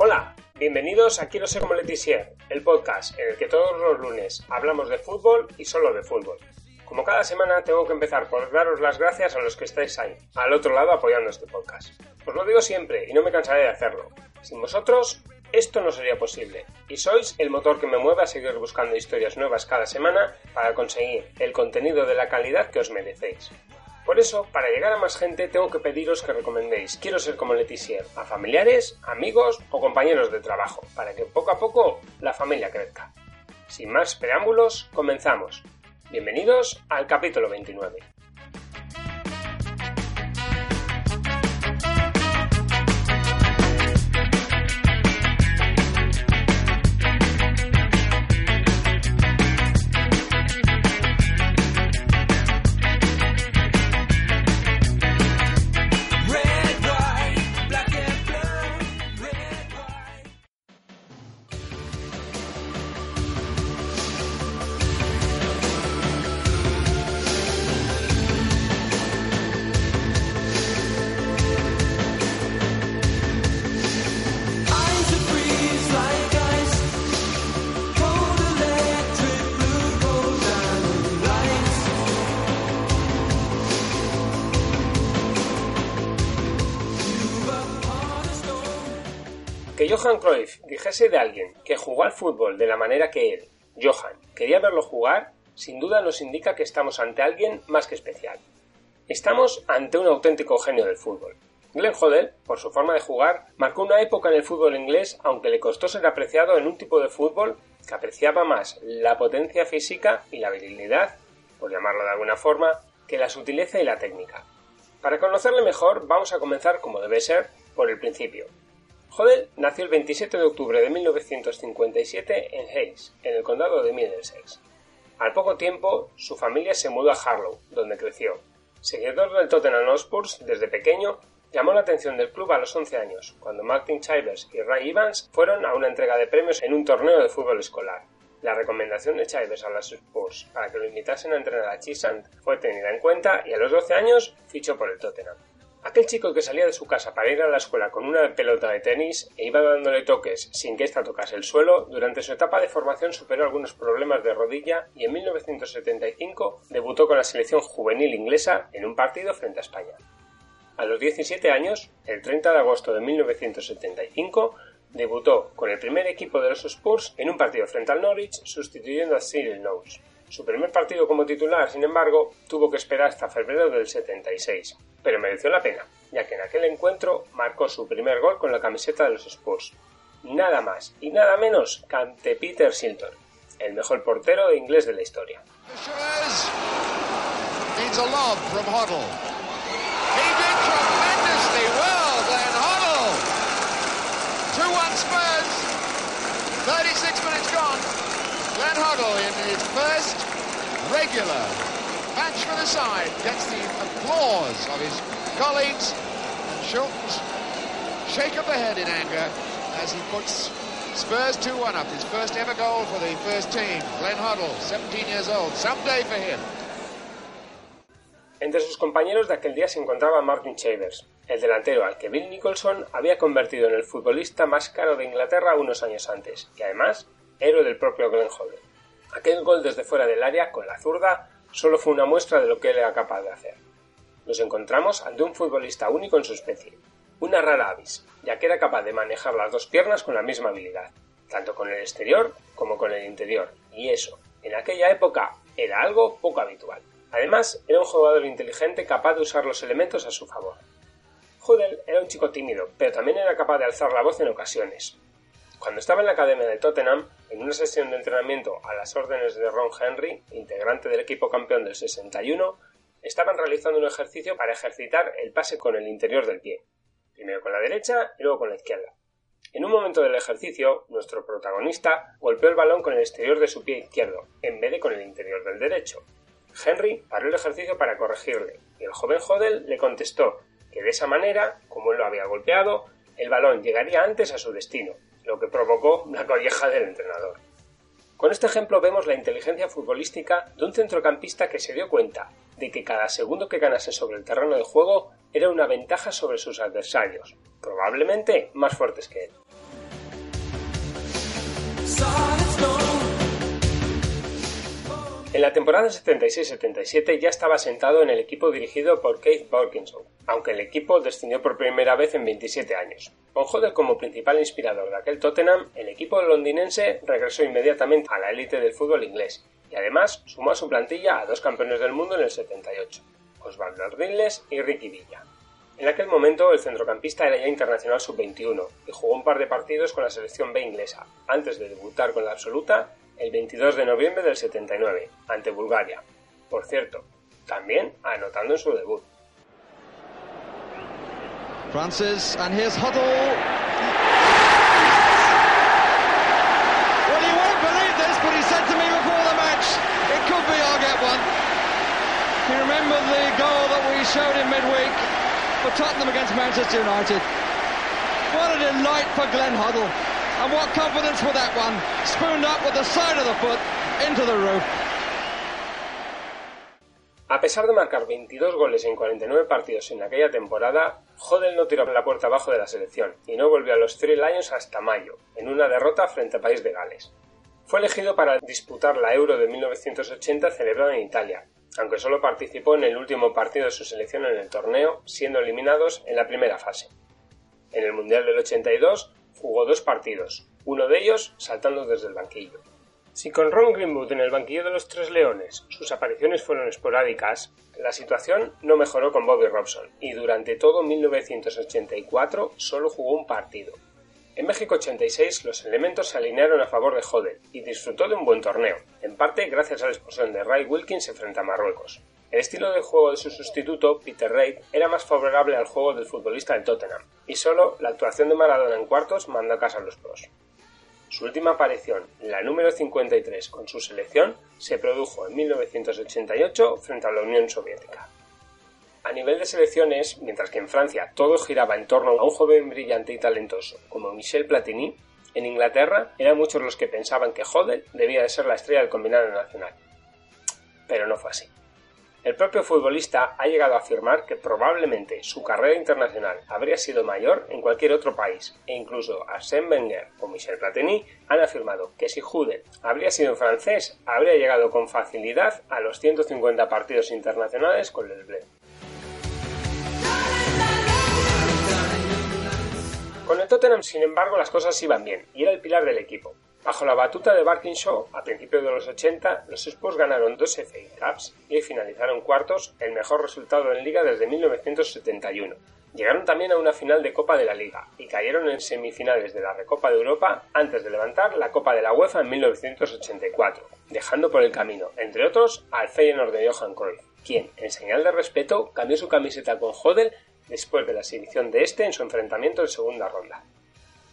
Hola, bienvenidos a Quiero ser como Letizier, el podcast en el que todos los lunes hablamos de fútbol y solo de fútbol. Como cada semana tengo que empezar por daros las gracias a los que estáis ahí, al otro lado apoyando este podcast. Os lo digo siempre y no me cansaré de hacerlo. Sin vosotros, esto no sería posible, y sois el motor que me mueve a seguir buscando historias nuevas cada semana para conseguir el contenido de la calidad que os merecéis. Por eso, para llegar a más gente, tengo que pediros que recomendéis Quiero ser como Letizier a familiares, amigos o compañeros de trabajo, para que poco a poco la familia crezca. Sin más preámbulos, comenzamos. Bienvenidos al capítulo 29. Que Johan Cruyff dijese de alguien que jugó al fútbol de la manera que él, Johan, quería verlo jugar, sin duda nos indica que estamos ante alguien más que especial. Estamos ante un auténtico genio del fútbol. Glenn Hoddle, por su forma de jugar, marcó una época en el fútbol inglés, aunque le costó ser apreciado en un tipo de fútbol que apreciaba más la potencia física y la virilidad, por llamarlo de alguna forma, que la sutileza y la técnica. Para conocerle mejor, vamos a comenzar, como debe ser, por el principio. Hoddle nació el 27 de octubre de 1957 en Hayes, en el condado de Middlesex. Al poco tiempo, su familia se mudó a Harlow, donde creció. Seguidor del Tottenham Hotspur desde pequeño, llamó la atención del club a los 11 años, cuando Martin Chivers y Ray Evans fueron a una entrega de premios en un torneo de fútbol escolar. La recomendación de Chivers a las Spurs para que lo invitasen a entrenar a Chisant fue tenida en cuenta y a los 12 años fichó por el Tottenham. Aquel chico que salía de su casa para ir a la escuela con una pelota de tenis e iba dándole toques sin que ésta tocase el suelo, durante su etapa de formación superó algunos problemas de rodilla y en 1975 debutó con la selección juvenil inglesa en un partido frente a España. A los 17 años, el 30 de agosto de 1975, debutó con el primer equipo de los Spurs en un partido frente al Norwich, sustituyendo a Cyril Knowles. Su primer partido como titular, sin embargo, tuvo que esperar hasta febrero del 76, pero mereció la pena, ya que en aquel encuentro marcó su primer gol con la camiseta de los Spurs. Nada más y nada menos que ante Peter Shilton, el mejor portero inglés de la historia. Needs a lob from Hoddle. He did tremendously well, Glenn Hoddle. 2-1 Spurs. 36 minutes gone. Glenn Hoddle in his first regular match for the side gets the applause of his colleagues. And Schultz shake of the head in anger as he puts Spurs 2-1 up. His first ever goal for the first team. Glenn Hoddle, 17 years old. Someday for him. Entre sus compañeros de aquel día se encontraba Martin Chambers, el delantero al que Bill Nicholson había convertido en el futbolista más caro de Inglaterra unos años antes, y además héroe del propio Glenn Hoddle. Aquel gol desde fuera del área con la zurda solo fue una muestra de lo que él era capaz de hacer. Nos encontramos ante un futbolista único en su especie, una rara avis, ya que era capaz de manejar las dos piernas con la misma habilidad, tanto con el exterior como con el interior, y eso, en aquella época, era algo poco habitual. Además, era un jugador inteligente capaz de usar los elementos a su favor. Hudel era un chico tímido, pero también era capaz de alzar la voz en ocasiones. Cuando estaba en la academia de Tottenham, en una sesión de entrenamiento a las órdenes de Ron Henry, integrante del equipo campeón del 61, estaban realizando un ejercicio para ejercitar el pase con el interior del pie, primero con la derecha y luego con la izquierda. En un momento del ejercicio, nuestro protagonista golpeó el balón con el exterior de su pie izquierdo, en vez de con el interior del derecho. Henry paró el ejercicio para corregirle, y el joven Hodel le contestó que de esa manera, como él lo había golpeado, el balón llegaría antes a su destino, lo que provocó la colleja del entrenador. Con este ejemplo vemos la inteligencia futbolística de un centrocampista que se dio cuenta de que cada segundo que ganase sobre el terreno de juego era una ventaja sobre sus adversarios, probablemente más fuertes que él. En la temporada 76-77 ya estaba sentado en el equipo dirigido por Keith Parkinson, aunque el equipo descendió por primera vez en 27 años. Con Hodel como principal inspirador de aquel Tottenham, el equipo londinense regresó inmediatamente a la élite del fútbol inglés y además sumó a su plantilla a dos campeones del mundo en el 78, Osvaldo Ardiles y Ricky Villa. En aquel momento el centrocampista era ya internacional sub-21 y jugó un par de partidos con la selección B inglesa, antes de debutar con la absoluta el 22 de noviembre del 79, ante Bulgaria. Por cierto, también anotando en su debut. Francis, and here's Huddle. Well, you won't believe this, but he said to me before the match, it could be I'll get one. He remembered the goal that we showed him midweek for Tottenham against Manchester United. What a delight for Glenn Huddle. And what confidence for that one. Spooned up with the side of the foot into the roof. A pesar de marcar 22 goles en 49 partidos en aquella temporada, Hodel no tiró la puerta abajo de la selección y no volvió a los Three Lions hasta mayo, en una derrota frente al país de Gales. Fue elegido para disputar la Euro de 1980 celebrada en Italia, aunque solo participó en el último partido de su selección en el torneo, siendo eliminados en la primera fase. En el Mundial del 82 jugó dos partidos, uno de ellos saltando desde el banquillo. Si con Ron Greenwood en el banquillo de los Tres Leones sus apariciones fueron esporádicas, la situación no mejoró con Bobby Robson y durante todo 1984 solo jugó un partido. En México 86 los elementos se alinearon a favor de Hodel y disfrutó de un buen torneo, en parte gracias a la expulsión de Ray Wilkins frente a Marruecos. El estilo de juego de su sustituto, Peter Reid, era más favorable al juego del futbolista del Tottenham, y solo la actuación de Maradona en cuartos mandó a casa a los pros. Su última aparición, la número 53 con su selección, se produjo en 1988 frente a la Unión Soviética. A nivel de selecciones, mientras que en Francia todo giraba en torno a un joven brillante y talentoso como Michel Platini, en Inglaterra eran muchos los que pensaban que Hodel debía de ser la estrella del combinado nacional. Pero no fue así. El propio futbolista ha llegado a afirmar que probablemente su carrera internacional habría sido mayor en cualquier otro país, e incluso Arsène Wenger o Michel Platini han afirmado que si Hudel habría sido francés, habría llegado con facilidad a los 150 partidos internacionales con el Bleu. Con el Tottenham, sin embargo, las cosas iban bien y era el pilar del equipo. Bajo la batuta de Barkinshaw, a principios de los 80, los Spurs ganaron dos FA Cups y finalizaron cuartos, el mejor resultado en liga desde 1971. Llegaron también a una final de Copa de la Liga y cayeron en semifinales de la Recopa de Europa antes de levantar la Copa de la UEFA en 1984, dejando por el camino, entre otros, al Feyenoord de Johan Cruyff, quien, en señal de respeto, cambió su camiseta con Hodel después de la exhibición de este en su enfrentamiento en segunda ronda.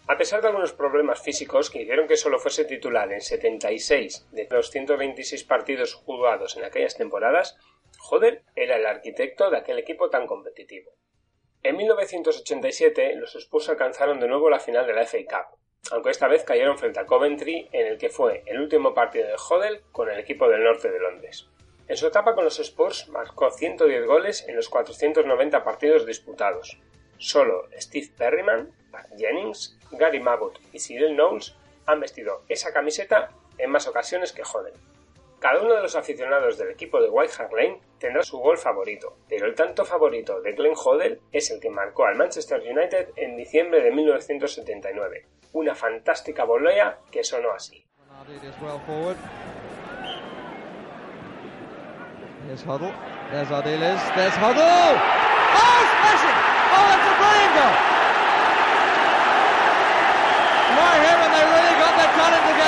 A pesar de algunos problemas físicos que hicieron que solo fuese titular en 76 de los 126 partidos jugados en aquellas temporadas, Hodel era el arquitecto de aquel equipo tan competitivo. En 1987 los Spurs alcanzaron de nuevo la final de la FA Cup, aunque esta vez cayeron frente a Coventry en el que fue el último partido de Hodel con el equipo del norte de Londres. En su etapa con los Spurs marcó 110 goles en los 490 partidos disputados. Solo Steve Perryman, Jennings, Gary Mabbott y Cyril Knowles han vestido esa camiseta en más ocasiones que Hodel. Cada uno de los aficionados del equipo de White Hart Lane tendrá su gol favorito, pero el tanto favorito de Glenn Hodel es el que marcó al Manchester United en diciembre de 1979. Una fantástica volea que sonó así.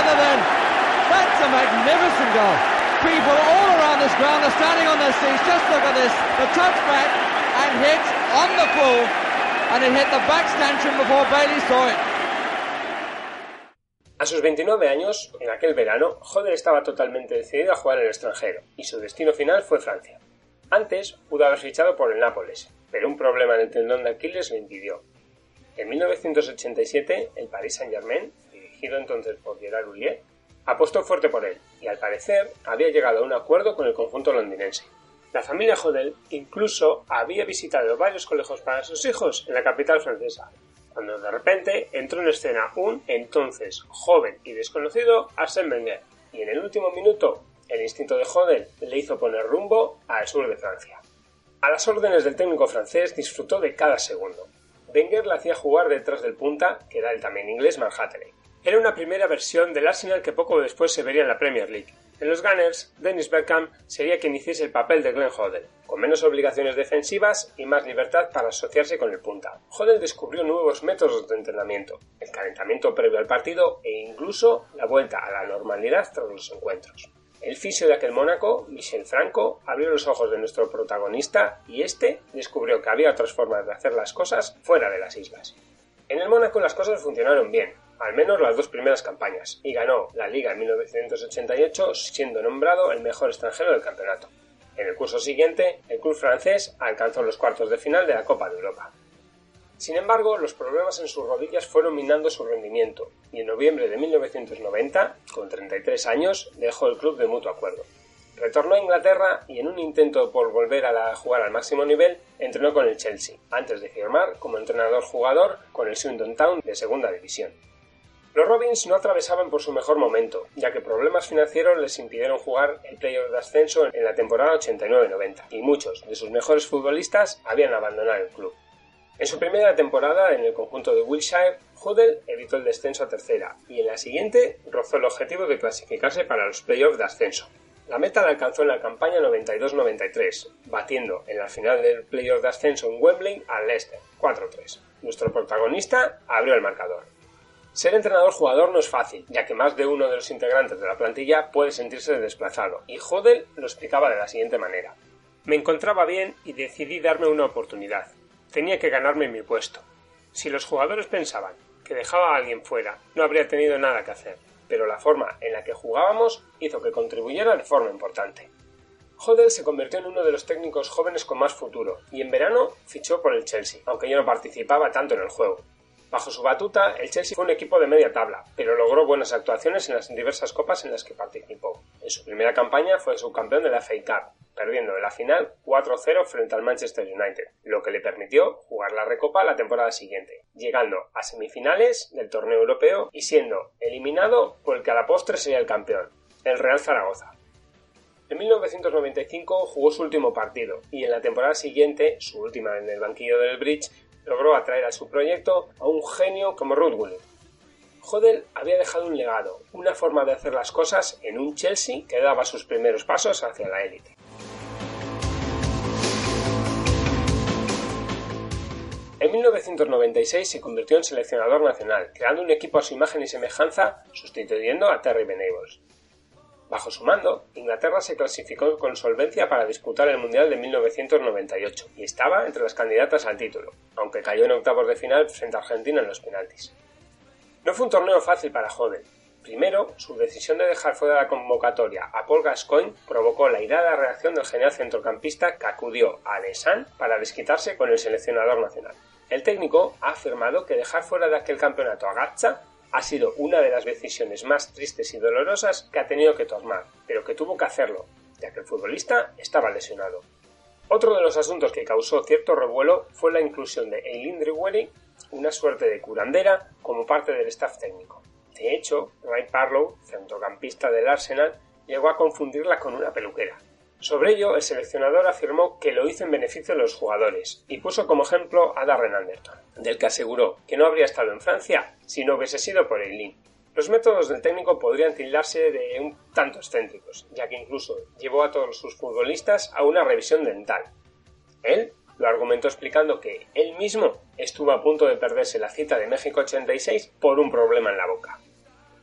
That's a magnificent goal. People all around this ground are standing on their seats. Just look at this. The touchback and hit on the and it hit the before sus 29 años, en aquel verano, Hodel estaba totalmente decidido a jugar en el extranjero, y su destino final fue Francia. Antes pudo haber fichado por el Nápoles, pero un problema en el tendón de Aquiles lo impidió. En 1987, el Paris Saint-Germain, entonces por Gerard Houllier, apostó fuerte por él, y al parecer había llegado a un acuerdo con el conjunto londinense. La familia Hodel incluso había visitado varios colegios para sus hijos en la capital francesa, cuando de repente entró en escena un entonces joven y desconocido Arsène Wenger, y en el último minuto el instinto de Hodel le hizo poner rumbo al sur de Francia. A las órdenes del técnico francés disfrutó de cada segundo. Wenger le hacía jugar detrás del punta, que era el también inglés Manhattan. Era una primera versión del Arsenal que poco después se vería en la Premier League. En los Gunners, Dennis Bergkamp sería quien hiciese el papel de Glenn Hoddle, con menos obligaciones defensivas y más libertad para asociarse con el punta. Hoddle descubrió nuevos métodos de entrenamiento, el calentamiento previo al partido e incluso la vuelta a la normalidad tras los encuentros. El fisio de aquel Mónaco, Michel Franco, abrió los ojos de nuestro protagonista y este descubrió que había otras formas de hacer las cosas fuera de las islas. En el Mónaco las cosas funcionaron bien, al menos las dos primeras campañas, y ganó la Liga en 1988 siendo nombrado el mejor extranjero del campeonato. En el curso siguiente, el club francés alcanzó los cuartos de final de la Copa de Europa. Sin embargo, los problemas en sus rodillas fueron minando su rendimiento, y en noviembre de 1990, con 33 años, dejó el club de mutuo acuerdo. Retornó a Inglaterra y en un intento por volver a jugar al máximo nivel, entrenó con el Chelsea, antes de firmar como entrenador-jugador con el Swindon Town de segunda división. Los Robins no atravesaban por su mejor momento, ya que problemas financieros les impidieron jugar el playoff de ascenso en la temporada 89-90, y muchos de sus mejores futbolistas habían abandonado el club. En su primera temporada en el conjunto de Wilshire, Huddle evitó el descenso a tercera, y en la siguiente rozó el objetivo de clasificarse para los playoffs de ascenso. La meta la alcanzó en la campaña 92-93, batiendo en la final del playoff de ascenso en Wembley al Leicester, 4-3. Nuestro protagonista abrió el marcador. Ser entrenador-jugador no es fácil, ya que más de uno de los integrantes de la plantilla puede sentirse desplazado, y Hodel lo explicaba de la siguiente manera. Me encontraba bien y decidí darme una oportunidad. Tenía que ganarme mi puesto. Si los jugadores pensaban que dejaba a alguien fuera, no habría tenido nada que hacer, pero la forma en la que jugábamos hizo que contribuyera de forma importante. Hodel se convirtió en uno de los técnicos jóvenes con más futuro, y en verano fichó por el Chelsea, aunque yo no participaba tanto en el juego. Bajo su batuta, el Chelsea fue un equipo de media tabla, pero logró buenas actuaciones en las diversas copas en las que participó. En su primera campaña fue subcampeón de la FA Cup, perdiendo en la final 4-0 frente al Manchester United, lo que le permitió jugar la Recopa la temporada siguiente, llegando a semifinales del torneo europeo y siendo eliminado por el que a la postre sería el campeón, el Real Zaragoza. En 1995 jugó su último partido y en la temporada siguiente, su última en el banquillo del Bridge, logró atraer a su proyecto a un genio como Gullit. Hodel había dejado un legado, una forma de hacer las cosas en un Chelsea que daba sus primeros pasos hacia la élite. En 1996 se convirtió en seleccionador nacional, creando un equipo a su imagen y semejanza, sustituyendo a Terry Venables. Bajo su mando, Inglaterra se clasificó con solvencia para disputar el Mundial de 1998 y estaba entre las candidatas al título, aunque cayó en octavos de final frente a Argentina en los penaltis. No fue un torneo fácil para Hodel. Primero, su decisión de dejar fuera de la convocatoria a Paul Gascoigne provocó la irada reacción del genial centrocampista que acudió a Lesan para desquitarse con el seleccionador nacional. El técnico ha afirmado que dejar fuera de aquel campeonato a Gatza ha sido una de las decisiones más tristes y dolorosas que ha tenido que tomar, pero que tuvo que hacerlo, ya que el futbolista estaba lesionado. Otro de los asuntos que causó cierto revuelo fue la inclusión de Eileen Drewry, una suerte de curandera, como parte del staff técnico. De hecho, Ray Parlow, centrocampista del Arsenal, llegó a confundirla con una peluquera. Sobre ello, el seleccionador afirmó que lo hizo en beneficio de los jugadores y puso como ejemplo a Darren Anderton, del que aseguró que no habría estado en Francia si no hubiese sido por Eileen. Los métodos del técnico podrían tildarse de un tanto excéntricos, ya que incluso llevó a todos sus futbolistas a una revisión dental. Él lo argumentó explicando que él mismo estuvo a punto de perderse la cita de México 86 por un problema en la boca.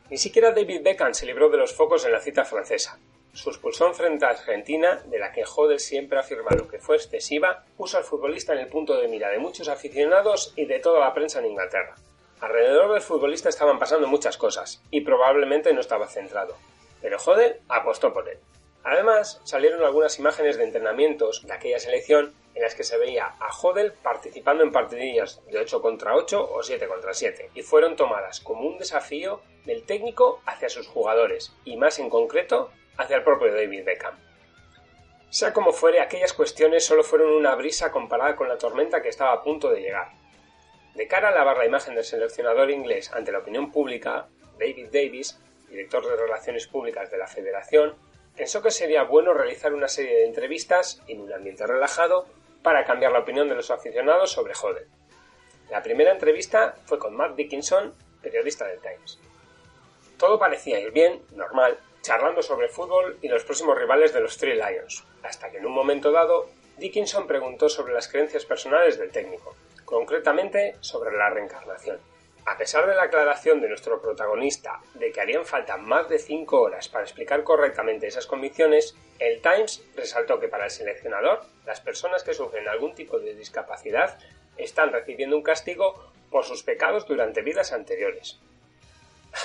Ni siquiera David Beckham se libró de los focos en la cita francesa. Su expulsión frente a Argentina, de la que Hodel siempre ha afirmado que fue excesiva, puso al futbolista en el punto de mira de muchos aficionados y de toda la prensa en Inglaterra. Alrededor del futbolista estaban pasando muchas cosas, y probablemente no estaba centrado. Pero Hodel apostó por él. Además, salieron algunas imágenes de entrenamientos de aquella selección en las que se veía a Hodel participando en partidillas de 8 contra 8 o 7 contra 7, y fueron tomadas como un desafío del técnico hacia sus jugadores, y más en concreto hacia el propio David Beckham. Sea como fuere, aquellas cuestiones solo fueron una brisa comparada con la tormenta que estaba a punto de llegar. De cara a lavar la imagen del seleccionador inglés ante la opinión pública, David Davis, director de Relaciones Públicas de la Federación, pensó que sería bueno realizar una serie de entrevistas en un ambiente relajado para cambiar la opinión de los aficionados sobre Hodel. La primera entrevista fue con Matt Dickinson, periodista del Times. Todo parecía ir bien, normal, charlando sobre fútbol y los próximos rivales de los Three Lions, hasta que en un momento dado Dickinson preguntó sobre las creencias personales del técnico, concretamente sobre la reencarnación. A pesar de la aclaración de nuestro protagonista de que harían falta más de 5 horas para explicar correctamente esas convicciones, el Times resaltó que para el seleccionador, las personas que sufren algún tipo de discapacidad están recibiendo un castigo por sus pecados durante vidas anteriores.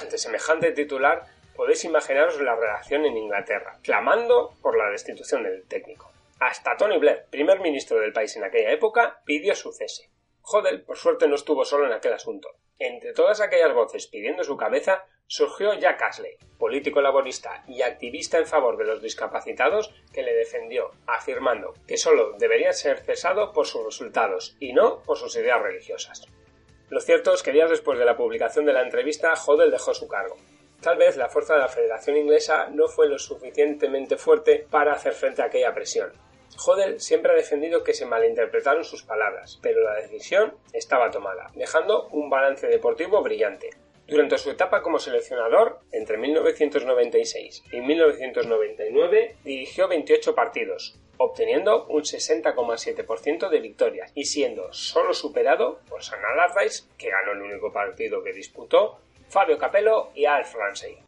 Ante semejante titular, podéis imaginaros la reacción en Inglaterra, clamando por la destitución del técnico. Hasta Tony Blair, primer ministro del país en aquella época, pidió su cese. Hodel, por suerte, no estuvo solo en aquel asunto. Entre todas aquellas voces pidiendo su cabeza, surgió Jack Ashley, político laborista y activista en favor de los discapacitados, que le defendió, afirmando que solo debería ser cesado por sus resultados y no por sus ideas religiosas. Lo cierto es que días después de la publicación de la entrevista, Hodel dejó su cargo. Tal vez la fuerza de la Federación Inglesa no fue lo suficientemente fuerte para hacer frente a aquella presión. Hodel siempre ha defendido que se malinterpretaron sus palabras, pero la decisión estaba tomada, dejando un balance deportivo brillante. Durante su etapa como seleccionador, entre 1996 y 1999, dirigió 28 partidos, obteniendo un 60,7% de victorias y siendo solo superado por San Allardyce, que ganó el único partido que disputó, Fabio Capello y Alf Ramsey.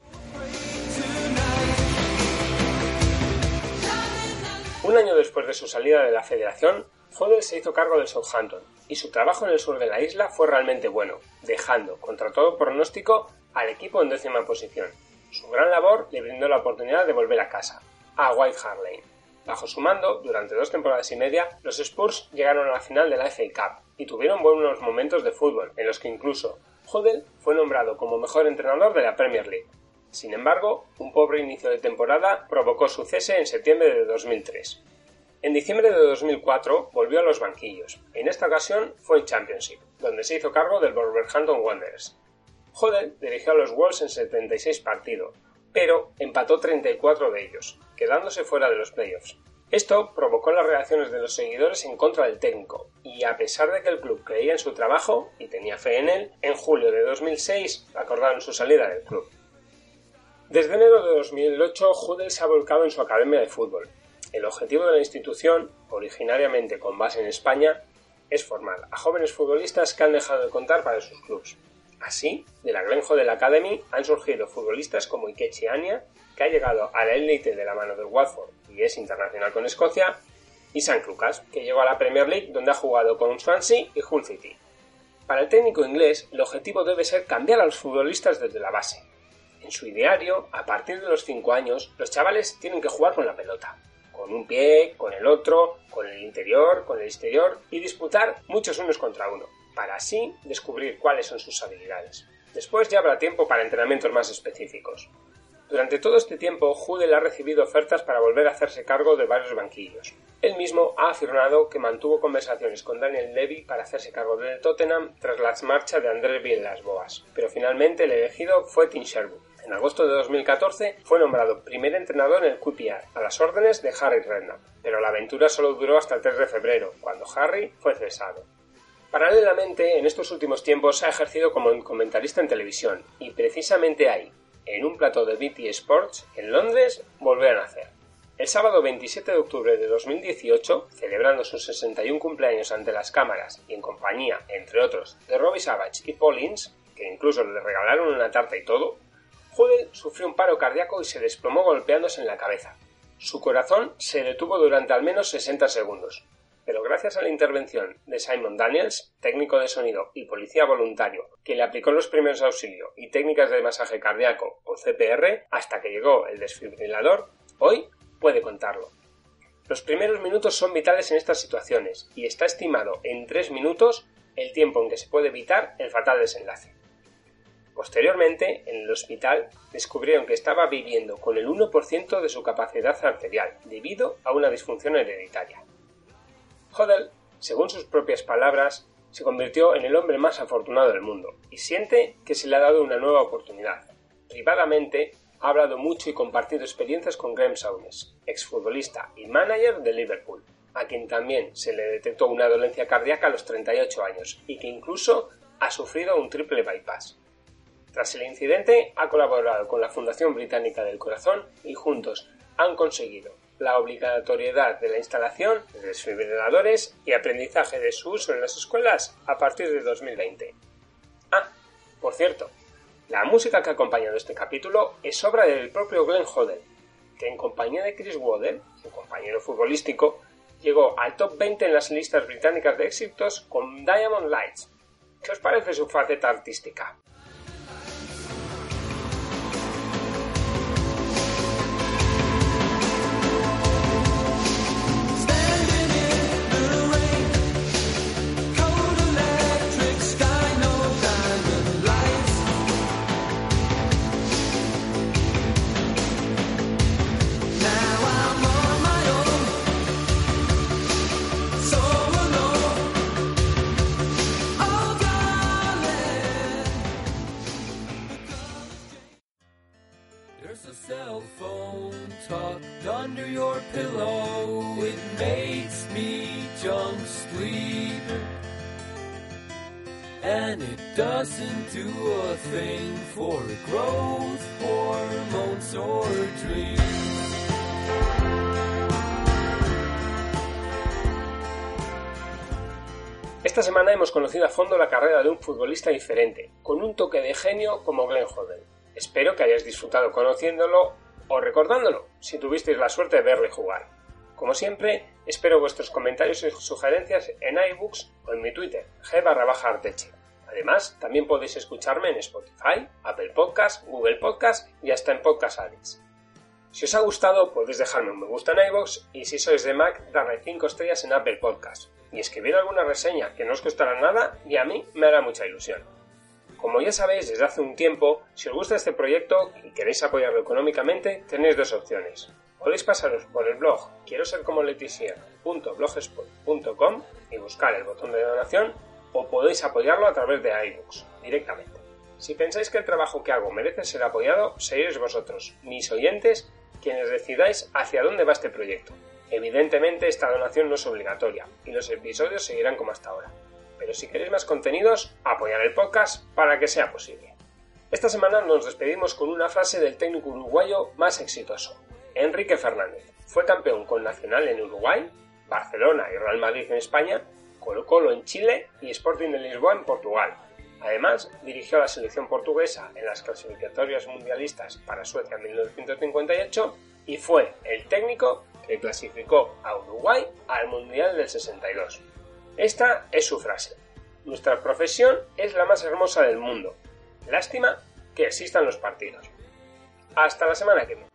Un año después de su salida de la federación, Hodel se hizo cargo del Southampton y su trabajo en el sur de la isla fue realmente bueno, dejando, contra todo pronóstico, al equipo en décima posición. Su gran labor le brindó la oportunidad de volver a casa, a White Hart Lane. Bajo su mando, durante dos temporadas y media, los Spurs llegaron a la final de la FA Cup y tuvieron buenos momentos de fútbol, en los que incluso Hodel fue nombrado como mejor entrenador de la Premier League. Sin embargo, un pobre inicio de temporada provocó su cese en septiembre de 2003. En diciembre de 2004 volvió a los banquillos. En esta ocasión fue en Championship, donde se hizo cargo del Wolverhampton Wanderers. Hodel dirigió a los Wolves en 76 partidos, pero empató 34 de ellos, quedándose fuera de los playoffs. Esto provocó las reacciones de los seguidores en contra del técnico, y a pesar de que el club creía en su trabajo y tenía fe en él, en julio de 2006 acordaron su salida del club. Desde enero de 2008, Hodel se ha volcado en su academia de fútbol. El objetivo de la institución, originariamente con base en España, es formar a jóvenes futbolistas que han dejado de contar para sus clubes. Así, de la Glen Hodel Academy han surgido futbolistas como Ikechi Anya, que ha llegado a la élite de la mano del Watford y es internacional con Escocia, y San Lucas, que llegó a la Premier League donde ha jugado con Swansea y Hull City. Para el técnico inglés, el objetivo debe ser cambiar a los futbolistas desde la base. En su ideario, a partir de los 5 años, los chavales tienen que jugar con la pelota, con un pie, con el otro, con el interior, con el exterior y disputar muchos unos contra uno, para así descubrir cuáles son sus habilidades. Después ya habrá tiempo para entrenamientos más específicos. Durante todo este tiempo, Hudel ha recibido ofertas para volver a hacerse cargo de varios banquillos. Él mismo ha afirmado que mantuvo conversaciones con Daniel Levy para hacerse cargo del Tottenham tras la marcha de André Villas Boas, pero finalmente el elegido fue Tim Sherwood. En agosto de 2014 fue nombrado primer entrenador en el QPR, a las órdenes de Harry Redknapp, pero la aventura solo duró hasta el 3 de febrero, cuando Harry fue cesado. Paralelamente, en estos últimos tiempos ha ejercido como comentarista en televisión y precisamente ahí, en un plato de BT Sports en Londres, volvió a nacer. El sábado 27 de octubre de 2018, celebrando sus 61 cumpleaños ante las cámaras y en compañía, entre otros, de Robbie Savage y Paul Ince, que incluso le regalaron una tarta y todo, Judel sufrió un paro cardíaco y se desplomó golpeándose en la cabeza. Su corazón se detuvo durante al menos 60 segundos, pero gracias a la intervención de Simon Daniels, técnico de sonido y policía voluntario, que le aplicó los primeros auxilios y técnicas de masaje cardíaco o CPR hasta que llegó el desfibrilador, hoy puede contarlo. Los primeros minutos son vitales en estas situaciones y está estimado en 3 minutos el tiempo en que se puede evitar el fatal desenlace. Posteriormente, en el hospital descubrieron que estaba viviendo con el 1% de su capacidad arterial debido a una disfunción hereditaria. Hodel, según sus propias palabras, se convirtió en el hombre más afortunado del mundo y siente que se le ha dado una nueva oportunidad. Privadamente, ha hablado mucho y compartido experiencias con Graham Souness, exfutbolista y manager de Liverpool, a quien también se le detectó una dolencia cardíaca a los 38 años y que incluso ha sufrido un triple bypass. Tras el incidente, ha colaborado con la Fundación Británica del Corazón y juntos han conseguido la obligatoriedad de la instalación de desfibriladores y aprendizaje de su uso en las escuelas a partir de 2020. Ah, por cierto, la música que ha acompañado este capítulo es obra del propio Glenn Hodel, que en compañía de Chris Waddell, su compañero futbolístico, llegó al top 20 en las listas británicas de éxitos con Diamond Lights. ¿Qué os parece su faceta artística? Esta semana hemos conocido a fondo la carrera de un futbolista diferente, con un toque de genio como Glenn Hodel. Espero que hayáis disfrutado conociéndolo o recordándolo, si tuvisteis la suerte de verle jugar. Como siempre, espero vuestros comentarios y sugerencias en iBooks o en mi Twitter, g arteche. Además, también podéis escucharme en Spotify, Apple Podcast, Google Podcast y hasta en Podcast Addicts. Si os ha gustado, podéis dejarme un me gusta en iVoox y si sois de Mac, darle 5 estrellas en Apple Podcast y escribir alguna reseña que no os costará nada y a mí me hará mucha ilusión. Como ya sabéis desde hace un tiempo, si os gusta este proyecto y queréis apoyarlo económicamente, tenéis dos opciones. Podéis pasaros por el blog quiero ser como Leticia.blogspot.com y buscar el botón de donación o podéis apoyarlo a través de iBooks directamente. Si pensáis que el trabajo que hago merece ser apoyado, seréis vosotros, mis oyentes, quienes decidáis hacia dónde va este proyecto. Evidentemente esta donación no es obligatoria y los episodios seguirán como hasta ahora. Pero si queréis más contenidos, apoyar el podcast para que sea posible. Esta semana nos despedimos con una frase del técnico uruguayo más exitoso, Enrique Fernández. Fue campeón con Nacional en Uruguay, Barcelona y Real Madrid en España, Colo Colo en Chile y Sporting de Lisboa en Portugal. Además, dirigió a la selección portuguesa en las clasificatorias mundialistas para Suecia en 1958 y fue el técnico que clasificó a Uruguay al Mundial del 62. Esta es su frase. Nuestra profesión es la más hermosa del mundo. Lástima que existan los partidos. Hasta la semana que viene.